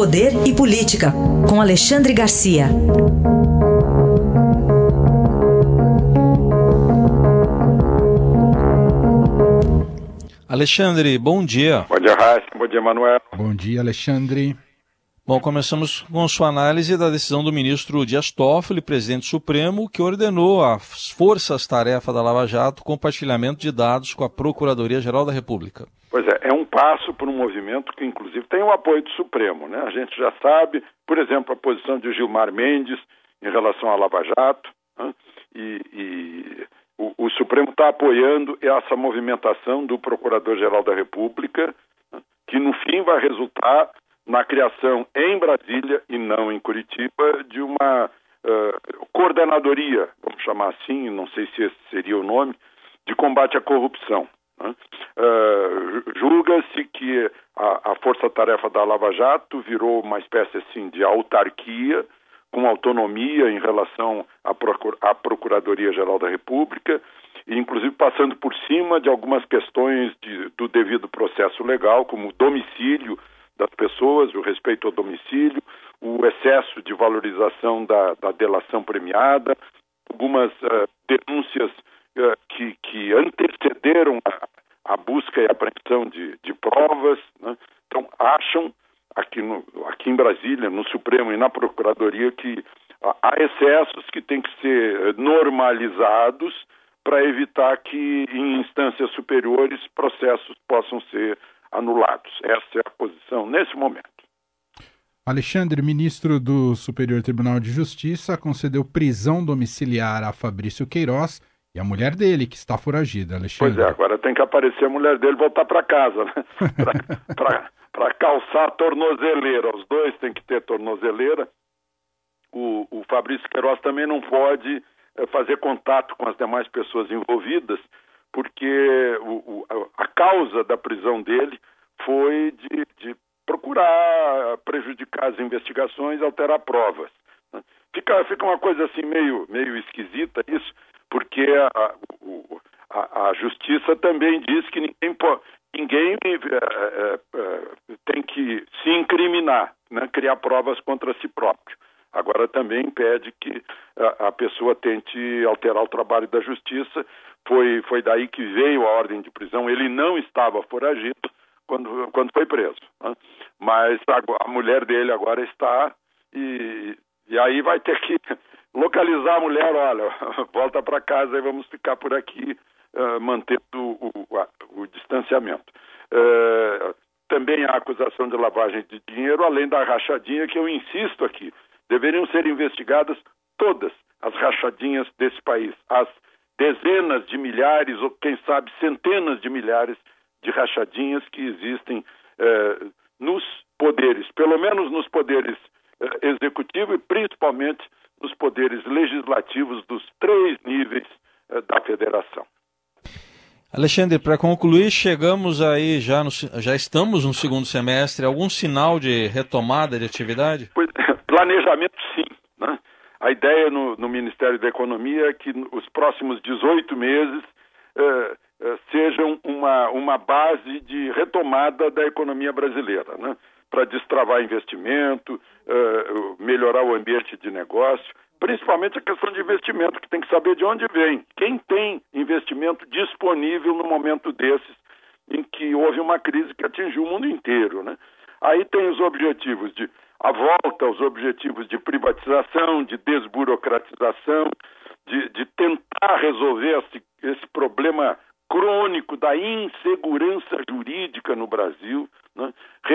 Poder e Política, com Alexandre Garcia. Alexandre, bom dia. Bom dia, Raíssa. Bom dia, Manuel. Bom dia, Alexandre. Bom, começamos com sua análise da decisão do ministro Dias Toffoli, presidente supremo, que ordenou às forças-tarefa da Lava Jato compartilhamento de dados com a Procuradoria-Geral da República. Passo para um movimento que, inclusive, tem o apoio do Supremo. Né? A gente já sabe, por exemplo, a posição de Gilmar Mendes em relação à Lava Jato, né? e, e o, o, Supremo está apoiando essa movimentação do Procurador-Geral da República, né? que no fim vai resultar na criação em Brasília e não em Curitiba de uma uh, coordenadoria, vamos chamar assim, não sei se esse seria o nome, de combate à corrupção. Né? Uh, Julga-se que a, a força-tarefa da Lava Jato virou uma espécie assim de autarquia com autonomia em relação à, Procur à Procuradoria-Geral da República, inclusive passando por cima de algumas questões de, do devido processo legal, como o domicílio das pessoas, o respeito ao domicílio, o excesso de valorização da, da delação premiada, algumas uh, denúncias uh, que, que antecederam a, a, busca e apreensão de, de provas. Né? Então, acham aqui, no, aqui em Brasília, no Supremo e na Procuradoria, que há excessos que têm que ser eh, normalizados para evitar que em instâncias superiores processos possam ser anulados. Essa é a posição nesse momento. Alexandre, ministro do Superior Tribunal de Justiça, concedeu prisão domiciliar a Fabrício Queiroz e a mulher dele, que está foragida, Alexandre. Pois é, agora tem que aparecer a mulher dele voltar para casa, né? Para calçar tornozeleira. Os dois têm que ter tornozeleira. O, o Fabrício Queiroz também não pode é, fazer contato com as demais pessoas envolvidas, porque o, o, a causa da prisão dele foi de, de, procurar prejudicar as investigações, alterar provas. Né? Fica, fica uma coisa assim meio, meio esquisita isso, porque a, a, justiça também diz que ninguém, ninguém é, é, tem que se incriminar, né? criar provas contra si próprio. Agora também impede que a, a, pessoa tente alterar o trabalho da justiça. Foi, foi daí que veio a ordem de prisão. Ele não estava foragido quando, quando foi preso. Né? Mas a, a, mulher dele agora está e, e aí vai ter que localizar a mulher. Olha, volta para casa e vamos ficar por aqui uh, mantendo o, o, o distanciamento. Uh, também há acusação de lavagem de dinheiro, além da rachadinha que eu insisto aqui deveriam ser investigadas todas as rachadinhas desse país, as dezenas de milhares ou quem sabe centenas de milhares de rachadinhas que existem eh, nos poderes, pelo menos nos poderes eh, executivo e principalmente nos poderes legislativos dos três níveis eh, da federação. Alexandre, para concluir, chegamos aí já no, já estamos no segundo semestre. Algum sinal de retomada de atividade? Pois, planejamento, sim. Né? A ideia no, no, Ministério da Economia é que os próximos 18 meses eh, eh, sejam uma, uma base de retomada da economia brasileira, né? para destravar investimento, eh, melhorar o ambiente de negócio, principalmente a questão de investimento, que tem que saber de onde vem. Quem tem investimento disponível no momento desses, em que houve uma crise que atingiu o mundo inteiro. Né? Aí tem os objetivos de a volta aos objetivos de privatização, de desburocratização, de, de tentar resolver esse, esse, problema crônico da insegurança jurídica no Brasil?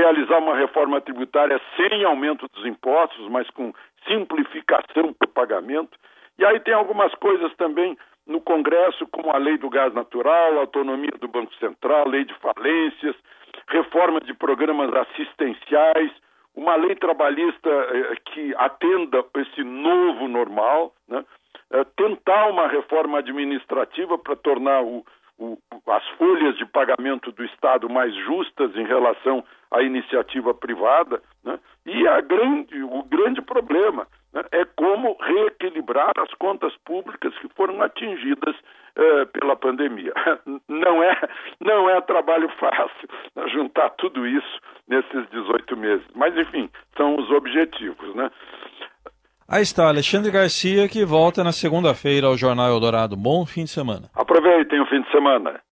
Realizar uma reforma tributária sem aumento dos impostos, mas com simplificação do pagamento. E aí tem algumas coisas também no Congresso, como a lei do gás natural, autonomia do Banco Central, lei de falências, reforma de programas assistenciais, uma lei trabalhista eh, que atenda esse novo normal, né? eh, tentar uma reforma administrativa para tornar o, o, as folhas de pagamento do Estado mais justas em relação à iniciativa privada, né? e a grande, o grande problema, né, é como reequilibrar as contas públicas que foram atingidas eh, pela pandemia. Não é, não é trabalho fácil né, juntar tudo isso nesses 18 meses, mas enfim, são os objetivos, né? Aí está, Alexandre Garcia, que volta na segunda-feira ao Jornal Eldorado. Bom fim de semana. Aproveitem o fim de semana.